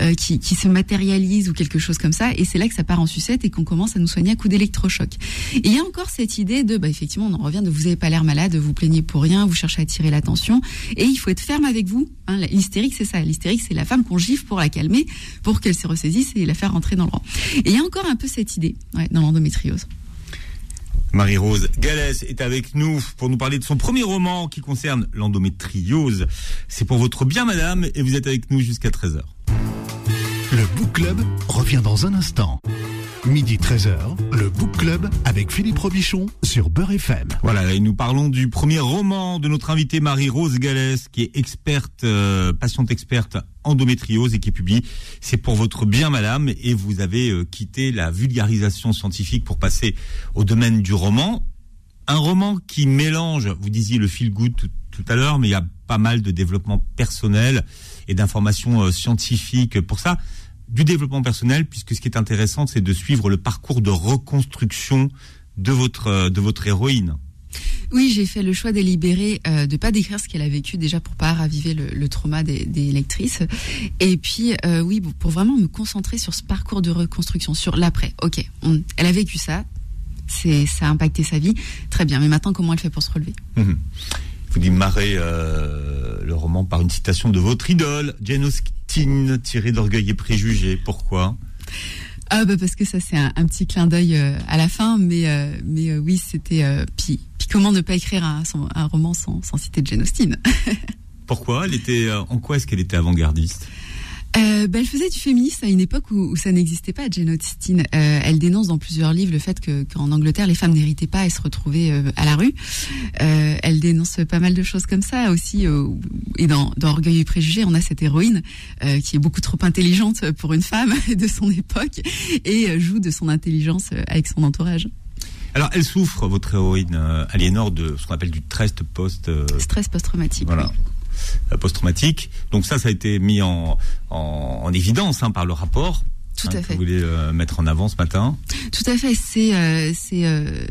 euh, qui se matérialise ou quelque chose comme ça. Et c'est là que ça part en sucette et qu'on commence à nous soigner à coups d'électrochoc. Et il y a encore cette idée de, bah, effectivement, on en revient de vous avez pas l'air malade, vous plaignez pour rien, vous cherchez à attirer l'attention, et il faut être ferme avec vous. Hein, l'hystérique, c'est ça. L'hystérique, c'est la femme qu'on gifle pour la calmer, pour qu'elle se ressaisisse et la faire rentrer dans le rang. Et il y a encore un peu cette idée ouais, dans l'endométriose. Marie-Rose Galès est avec nous pour nous parler de son premier roman qui concerne l'endométriose. C'est pour votre bien, madame, et vous êtes avec nous jusqu'à 13h. Le Book Club revient dans un instant. Midi 13h, le Book Club avec Philippe Robichon sur Beurre FM. Voilà, et nous parlons du premier roman de notre invitée Marie-Rose Galès, qui est experte, euh, patiente experte endométriose et qui publie C'est pour votre bien, madame, et vous avez euh, quitté la vulgarisation scientifique pour passer au domaine du roman. Un roman qui mélange, vous disiez le feel good tout, tout à l'heure, mais il y a pas mal de développement personnel et d'informations euh, scientifiques pour ça. Du développement personnel, puisque ce qui est intéressant, c'est de suivre le parcours de reconstruction de votre euh, de votre héroïne. Oui, j'ai fait le choix délibéré euh, de pas décrire ce qu'elle a vécu déjà pour pas raviver le, le trauma des, des lectrices. Et puis euh, oui, pour- vraiment me concentrer sur ce parcours de reconstruction, sur l'après. Ok, on- elle a vécu ça, c'est ça a impacté sa vie, très bien. Mais maintenant, comment elle fait pour se relever? Mhm. Vous démarrez euh, le roman par une citation de votre idole, Jane Austen, tirée d'Orgueil et Préjugés. Pourquoi? Ah bah parce que ça c'est un, un petit clin d'œil euh, à la fin, mais euh, mais euh, oui c'était puis puis comment ne pas écrire un, son- un roman sans, sans citer Jane Austen? Pourquoi? Elle était en quoi est-ce qu'elle était avant-gardiste? Euh, bah, elle faisait du féminisme à une époque où, où ça n'existait pas, Jane Austen. Euh, elle dénonce dans plusieurs livres le fait que qu'en Angleterre, les femmes n'héritaient pas et se retrouvaient euh, à la rue. Euh, elle dénonce pas mal de choses comme ça aussi. euh, et dans, dans Orgueil et Préjugés, on a cette héroïne euh, qui est beaucoup trop intelligente pour une femme de son époque et joue de son intelligence avec son entourage. Alors, elle souffre, votre héroïne Aliénor, de ce qu'on appelle du trust post, Stress post-traumatique. voilà, post-traumatique. Donc ça, ça a été mis en, en, en évidence hein, par le rapport. Tout hein, à que fait. Vous voulez euh, mettre en avant ce matin. Tout à fait. C'est, euh, c'est, euh,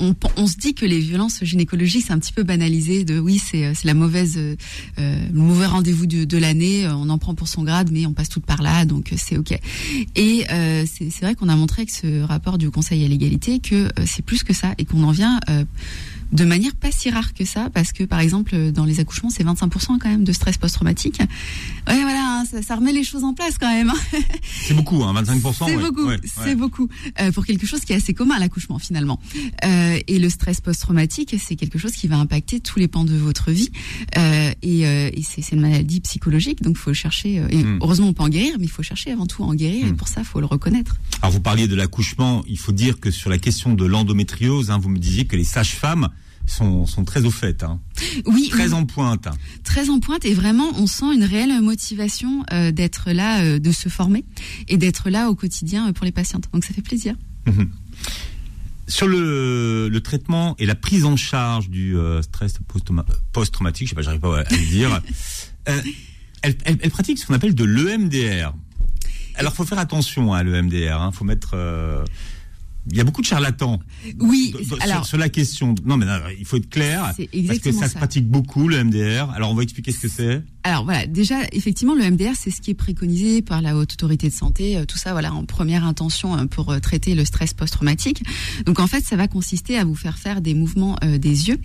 on, on se dit que les violences gynécologiques c'est un petit peu banalisé. De oui, c'est, euh, c'est la mauvaise, euh, euh, le mauvais rendez-vous de, de l'année. euh, On en prend pour son grade, mais on passe tout par là, donc euh, c'est ok. Et euh, c'est, c'est vrai qu'on a montré avec ce rapport du Conseil à l'égalité que euh, c'est plus que ça et qu'on en vient. De manière pas si rare que ça, parce que par exemple dans les accouchements c'est 25% quand même de stress post-traumatique. Ouais voilà, hein, ça, ça remet les choses en place quand même. hein. C'est beaucoup, hein, 25%. C'est ouais, beaucoup, ouais, c'est beaucoup euh, pour quelque chose qui est assez commun à l'accouchement finalement. Euh, et le stress post-traumatique, c'est quelque chose qui va impacter tous les pans de votre vie. Euh, et et c'est, c'est une maladie psychologique, donc il faut chercher. et Mm. heureusement, on peut en guérir, mais il faut chercher avant tout à en guérir. Et Mm. pour ça, il faut le reconnaître. Alors vous parliez de l'accouchement, il faut dire que sur la question de l'endométriose, hein, vous me disiez que les sages-femmes sont, sont très au fait, hein, Oui, très oui, en pointe. très en pointe. Et vraiment, on sent une réelle motivation euh, d'être là, euh, de se former et d'être là au quotidien euh, pour les patientes. Donc ça fait plaisir. Sur le, le traitement et la prise en charge du euh, stress post-trauma- post-traumatique, je sais pas, j'arrive pas à le dire, elle, elle- elle pratique ce qu'on appelle de l'EMDR. Alors faut faire attention à l'EMDR, hein, faut mettre... il y a beaucoup de charlatans Oui, sur, alors sur la question. Non, mais non, il faut être clair. Parce que ça, se pratique beaucoup, le MDR. Alors, on va expliquer ce que c'est. Alors voilà, déjà effectivement le MDR c'est ce qui est préconisé par la haute autorité de santé, euh, tout ça voilà en première intention euh, pour euh, traiter le stress post-traumatique. Donc en fait ça va consister à vous faire faire des mouvements euh, des yeux,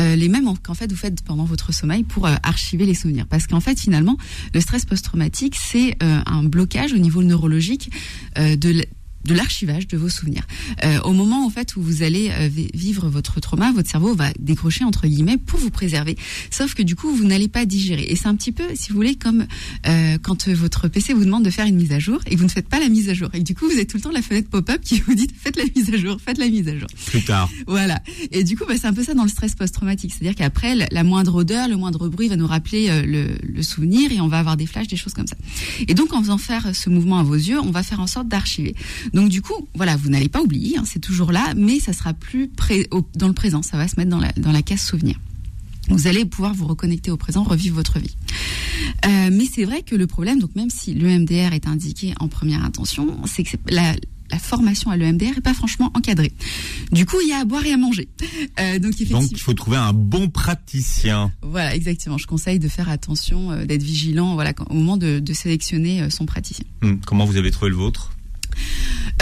euh, les mêmes en- qu'en fait vous faites pendant votre sommeil pour euh, archiver les souvenirs. Parce qu'en fait finalement le stress post-traumatique c'est un blocage au niveau neurologique de de l'archivage de vos souvenirs. Euh, au moment en fait où vous allez euh, vi- vivre votre trauma, votre cerveau va décrocher entre guillemets pour vous préserver. Sauf que du coup vous n'allez pas digérer. Et c'est un petit peu, si vous voulez, comme euh, quand votre PC vous demande de faire une mise à jour et que vous ne faites pas la mise à jour. Et du coup vous avez tout le temps la fenêtre pop-up qui vous dit faites la mise à jour, faites la mise à jour. Plus tard. Voilà. Et du coup, bah, c'est un peu ça dans le stress post-traumatique. C'est-à-dire qu'après, la- la moindre odeur, le moindre bruit va nous rappeler euh, le, le souvenir et on va avoir des flashs, des choses comme ça. Et donc, en faisant faire ce mouvement à vos yeux, on va faire en sorte d'archiver. Donc, du coup, voilà, vous n'allez pas oublier, hein, c'est toujours là, mais ça sera plus pré- au- dans le présent. Ça va se mettre dans la, dans la case souvenir. Vous allez pouvoir vous reconnecter au présent, revivre votre vie. Euh, mais c'est vrai que le problème, donc même si l'EMDR est indiqué en première intention, c'est que la, la formation à l'EMDR est pas franchement encadrée. Du coup, il y a à boire et à manger. Euh, donc effectivement, Donc, il faut trouver un bon praticien. voilà, exactement. Je conseille de faire attention, euh, d'être vigilant, voilà, quand- au moment de, de sélectionner euh, son praticien. Hum, Comment vous avez trouvé le vôtre?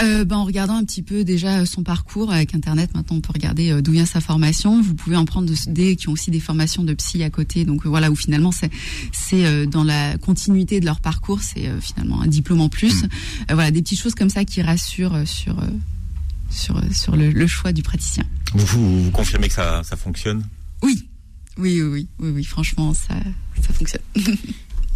Euh, ben, en regardant un petit peu déjà son parcours avec Internet, maintenant on peut regarder euh, d'où vient sa formation. Vous pouvez en prendre de- des qui ont aussi des formations de psy à côté. Donc euh, voilà, où finalement c'est c'est dans la continuité de leur parcours, c'est finalement un diplôme en plus. Euh, voilà, des petites choses comme ça qui rassurent sur sur sur le, le choix du praticien. vous, vous, vous confirmez que ça, ça fonctionne? Oui, oui, oui, oui, oui, oui, franchement ça ça fonctionne.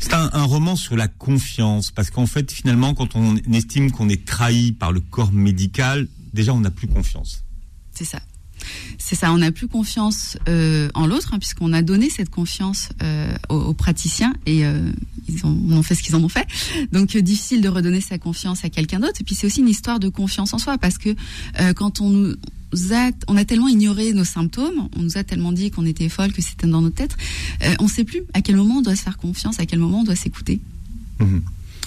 C'est un, roman sur la confiance, parce qu'en fait, finalement, quand on estime qu'on est trahi par le corps médical, déjà, on n'a plus confiance. C'est ça. C'est ça, on n'a plus confiance euh, en l'autre, hein, puisqu'on a donné cette confiance euh, aux, praticiens et euh, ils ont, ont fait ce qu'ils en ont fait. Donc difficile de redonner sa confiance à quelqu'un d'autre. Et puis c'est aussi une histoire de confiance en soi, parce que quand on nous a, on a tellement ignoré nos symptômes, on nous a tellement dit qu'on était folle, que c'était dans notre tête, euh, on ne sait plus à quel moment on doit se faire confiance, à quel moment on doit s'écouter. Mhm.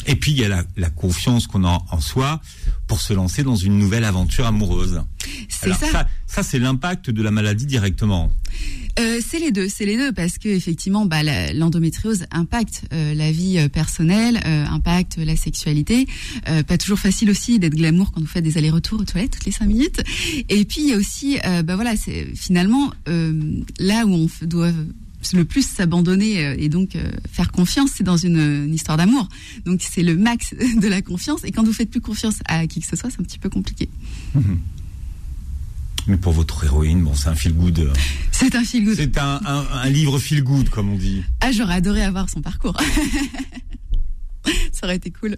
Et puis il y a la, la confiance qu'on a en soi pour se lancer dans une nouvelle aventure amoureuse. C'est Alors, ça. ça, ça, c'est l'impact de la maladie directement. Euh, c'est les deux, c'est les deux parce que effectivement, bah, l'endométriose impacte euh, la vie euh, personnelle, impacte la sexualité. Pas toujours facile aussi d'être glamour quand vous faites des allers-retours aux toilettes toutes les cinq minutes. Et puis il y a aussi, bah voilà, c'est finalement là où on doit le plus s'abandonner et donc faire confiance, c'est dans une, histoire d'amour. Donc c'est le max de la confiance. Et quand vous faites plus confiance à qui que ce soit, c'est un petit peu compliqué. Mais pour votre héroïne, bon, c'est un feel good. euh, C'est un feel good. C'est un, un, un livre feel good, comme on dit. Ah, j'aurais adoré avoir son parcours. Ça aurait été cool.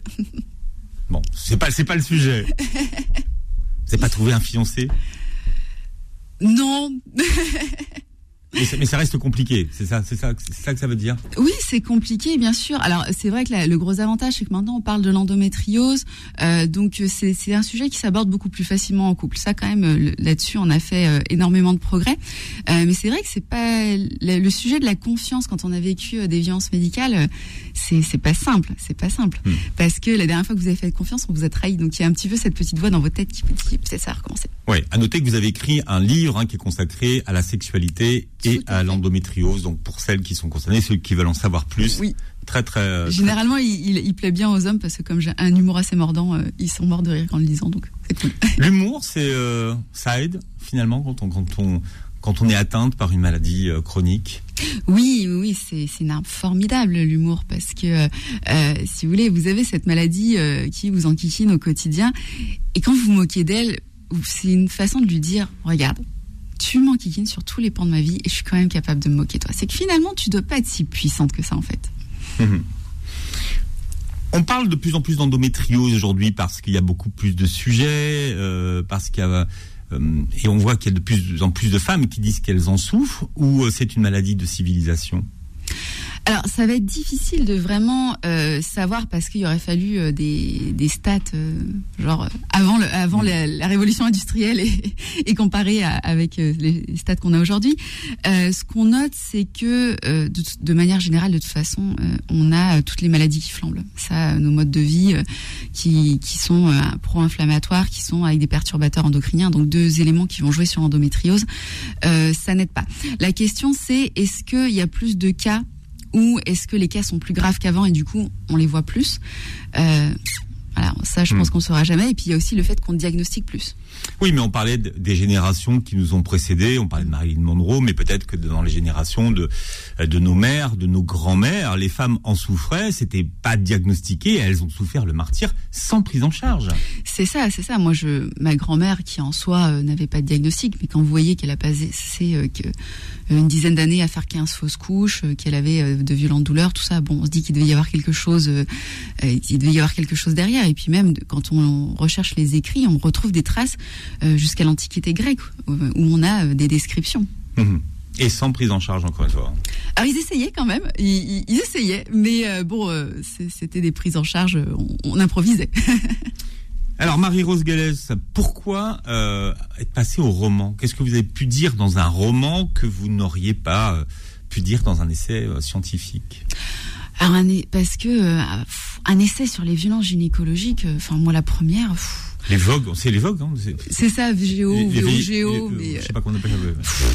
Bon, c'est pas, c'est pas le sujet. Vous n'avez pas trouvé un fiancé? Non, mais ça, mais ça reste compliqué. C'est ça, c'est ça, c'est ça que ça veut dire. oui, c'est compliqué, bien sûr. Alors, c'est vrai que le gros avantage, c'est que maintenant, on parle de l'endométriose. Euh, donc, euh, c'est un sujet qui s'aborde beaucoup plus facilement en couple. Ça, quand même, euh, là-dessus, on a fait euh, énormément de progrès. Euh, mais c'est vrai que c'est pas le, sujet de la confiance quand on a vécu des violences médicales. C'est c'est pas simple. C'est pas simple. Hmm. Parce que la dernière fois que vous avez fait confiance, on vous a trahi. Donc, il y a un petit peu cette petite voix dans votre tête qui vous dit peut-être ça a recommencé. Ouais. À noter que vous avez écrit un livre hein, qui est consacré à la sexualité et à l'endométriose. Donc pour celles qui sont concernées, ceux qui veulent en savoir plus. Oui. Très très. euh, très- Généralement, il, il, il plaît bien aux hommes parce que comme j'ai un humour assez mordant, euh, ils sont morts de rire en le lisant, donc c'est cool. L'humour, c'est euh, ça aide finalement quand on quand on quand on est atteinte par une maladie euh, chronique. Oui, oui, c'est une arme formidable l'humour parce que euh, euh, si vous voulez, vous avez cette maladie euh, qui vous enquiquine au quotidien et quand vous vous moquez d'elle, c'est une façon de lui dire regarde. Tu m'enquiquines sur tous les pans de ma vie et je suis quand même capable de me moquer de toi. C'est que finalement, tu dois pas être si puissante que ça en fait. On parle de plus en plus d'endométriose aujourd'hui parce qu'il y a beaucoup plus de sujets, euh, parce qu'il y a et on voit qu'il y a de plus en plus de femmes qui disent qu'elles en souffrent ou euh, c'est une maladie de civilisation? Alors, ça va être difficile de vraiment euh, savoir parce qu'il aurait fallu euh, des, des stats, euh, genre euh, avant, le, avant la, la révolution industrielle et, et comparé à- avec euh, les stats qu'on a aujourd'hui. Euh, ce qu'on note, c'est que de, de manière générale, de toute façon, on a toutes les maladies qui flambent. Ça, nos modes de vie qui, qui sont pro-inflammatoires, qui sont avec des perturbateurs endocriniens, donc deux éléments qui vont jouer sur l'endométriose, euh, ça n'aide pas. La question, c'est est-ce qu'il y a plus de cas ou est-ce que les cas sont plus graves qu'avant et du coup on les voit plus? Euh, voilà, ça je Hmm. pense qu'on ne saura jamais. Et puis il y a aussi le fait qu'on diagnostique plus. Oui, mais on parlait de- des générations qui nous ont précédés. On parlait de Marilyn Monroe, mais peut-être que dans les générations de de nos mères, de nos grands-mères, les femmes en souffraient. C'était pas diagnostiqué. Elles ont souffert le martyr sans prise en charge. C'est ça, c'est ça. Moi, je, ma grand-mère qui en soi euh, n'avait pas de diagnostic, mais quand vous voyez qu'elle a passé euh, que, euh, une dizaine d'années à faire 15 fausses couches, euh, qu'elle avait de violentes douleurs, tout ça, bon, on se dit qu'il devait y avoir quelque chose, il devait y avoir quelque chose derrière. Et puis même de- quand on recherche les écrits, on retrouve des traces euh, jusqu'à l'Antiquité grecque où on a euh, des descriptions. Mhm. Et sans prise en charge encore une fois. Alors ils essayaient quand même, ils, essayaient, mais euh, bon, euh, c'était des prises en charge, on, on improvisait. Alors Marie-Rose Gallès, pourquoi euh, être passée au roman? Qu'est-ce que vous avez pu dire dans un roman que vous n'auriez pas pu dire dans un essai scientifique? Alors parce que un essai sur les violences gynécologiques, euh, enfin moi la première, pff, Les vogues, c'est les vogues, hein c'est- ça, VGO, VOGO, mais je euh, sais pas comment on appelle ça. ouais.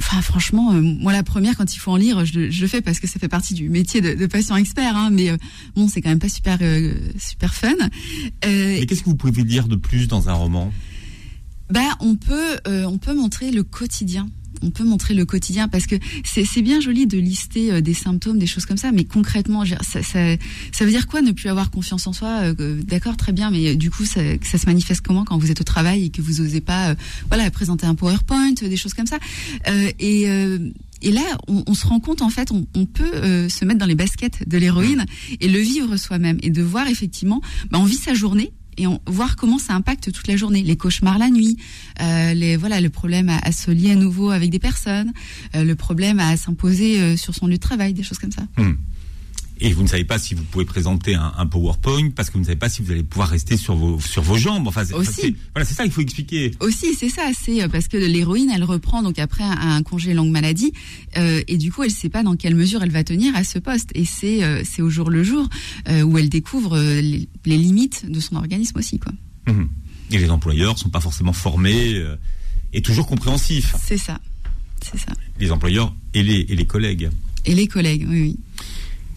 enfin franchement, euh, moi la première quand il faut en lire, je, le- je le fais parce que ça fait partie du métier de, de patient expert, hein, mais euh, bon c'est quand même pas super euh, super fun. Mais qu'est-ce que vous pouvez dire de plus dans un roman? Bah, on peut, euh, on peut montrer le quotidien. On peut montrer le quotidien parce que c'est bien joli de lister euh, des symptômes, des choses comme ça, mais concrètement, ça, ça, ça veut dire quoi ne plus avoir confiance en soi euh, D'accord, très bien, mais euh, du coup, ça, ça se manifeste comment quand vous êtes au travail et que vous osez pas, voilà, présenter un PowerPoint, des choses comme ça? Euh, et euh, et là, on, on se rend compte en fait, on, on peut euh, se mettre dans les baskets de l'héroïne et le vivre soi-même et de voir effectivement, bah, on vit sa journée et on, voir comment ça impacte toute la journée, les cauchemars la nuit, euh, les voilà le problème à, à se lier à nouveau avec des personnes, euh, le problème à s'imposer euh, sur son lieu de travail, des choses comme ça. Et vous ne savez pas si vous pouvez présenter un, un PowerPoint parce que vous ne savez pas si vous allez pouvoir rester sur vos sur vos jambes. Enfin, c'est- Aussi. voilà, c'est ça qu'il faut expliquer. Aussi, c'est ça, c'est euh, parce que l'héroïne, elle reprend donc après un, un congé longue maladie, euh, et du coup, elle sait pas dans quelle mesure elle va tenir à ce poste, et c'est euh, c'est au jour le jour euh, où elle découvre les, les limites de son organisme aussi, quoi. Mhm. Et les employeurs sont pas forcément formés et toujours compréhensifs. C'est ça, c'est ça. Les employeurs et les et les collègues. Et les collègues, oui, oui.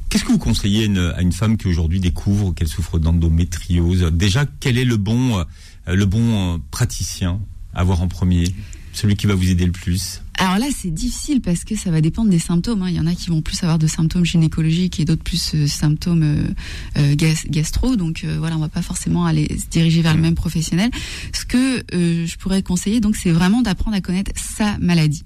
Qu'est-ce que vous conseillez à une, femme qui aujourd'hui découvre qu'elle souffre d'endométriose? Déjà, quel est le bon, euh, le bon euh, praticien à voir en premier? Celui qui va vous aider le plus? Alors là, c'est difficile parce que ça va dépendre des symptômes. hein. Il y en a qui vont plus avoir de symptômes gynécologiques et d'autres plus euh, symptômes euh, euh, gas- gastro. Donc euh, voilà, on va pas forcément aller se diriger vers le même professionnel. Ce que euh, je pourrais conseiller, donc, c'est vraiment d'apprendre à connaître sa maladie,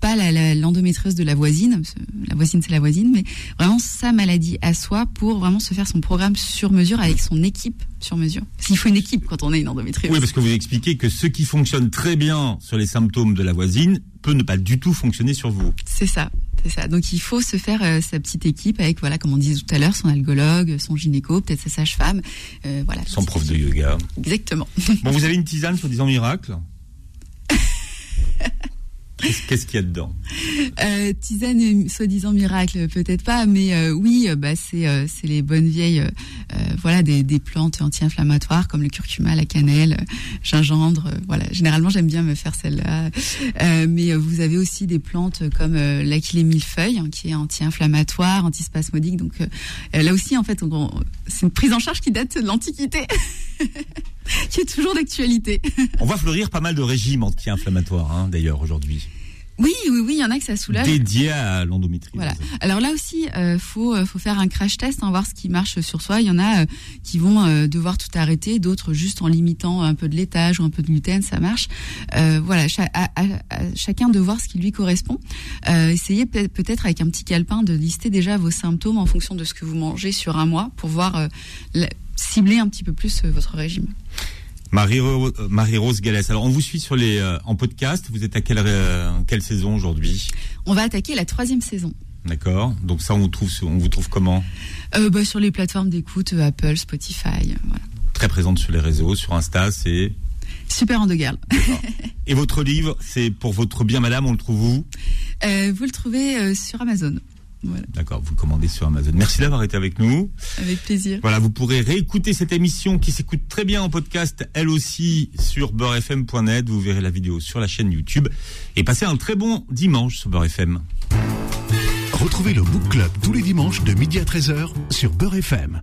pas l'endométriose de la voisine. La voisine, c'est la voisine, mais vraiment sa maladie à soi pour vraiment se faire son programme sur mesure avec son équipe sur mesure. S'il faut une équipe quand on est une endométriose. Oui, parce que vous expliquez que ce qui fonctionne très bien sur les symptômes de la voisine peut ne pas du tout fonctionner sur vous. C'est ça, c'est ça. Donc il faut se faire euh, sa petite équipe avec voilà, comme on disait tout à l'heure, son algologue, son gynéco, peut-être sa sage-femme, euh, voilà. Son prof de yoga. Exactement. Bon, vous avez une tisane soi-disant miracle Qu'est-ce qu'il y a dedans? Euh, tisane soi-disant miracle, peut-être pas, mais euh, oui, euh, bah c'est les bonnes vieilles, voilà, des, plantes anti-inflammatoires comme le curcuma, la cannelle, gingembre. voilà, généralement j'aime bien me faire celle-là. Mais vous avez aussi des plantes comme l'achillée millefeuille, hein, qui est anti-inflammatoire, antispasmodique. Donc là aussi, en fait, c'est une prise en charge qui date de l'Antiquité, qui est toujours d'actualité. On voit fleurir pas mal de régimes anti-inflammatoires, hein, d'ailleurs, aujourd'hui, Oui, oui, oui, il y en a que ça soulage. dédiés à l'endométriose. Voilà. Alors là aussi, euh, faut euh, faut faire un crash test, hein, voir ce qui marche sur soi. Il y en a euh, qui vont euh, devoir tout arrêter, d'autres juste en limitant un peu de laitage ou un peu de gluten, ça marche. Euh, voilà, cha- à, à- à chacun de voir ce qui lui correspond. Euh, essayez peut- peut-être avec un petit calepin de lister déjà vos symptômes en fonction de ce que vous mangez sur un mois pour voir euh, cibler un petit peu plus votre régime. Marie-Ro- euh, Marie-Rose Gallès. Alors, on vous suit sur les, euh, en podcast. Vous êtes à quelle, euh, quelle saison aujourd'hui? On va attaquer la troisième saison. D'accord. Donc ça, on vous trouve, on vous trouve comment? Euh, bah, sur les plateformes d'écoute, Apple, Spotify, voilà. Très présente sur les réseaux, sur Insta, c'est. Super Girl. Et votre livre, c'est pour votre bien, madame. On le trouve où? Vous le trouvez sur Amazon. Voilà, D'accord. Vous commandez sur Amazon. Merci d'avoir été avec nous. avec plaisir. Voilà, vous pourrez réécouter cette émission qui s'écoute très bien en podcast, elle aussi sur beurrefm.net. Vous verrez la vidéo sur la chaîne YouTube. Et passez un très bon dimanche sur Beurre FM. Retrouvez le Book Club tous les dimanches de midi à 13h sur Beurre FM.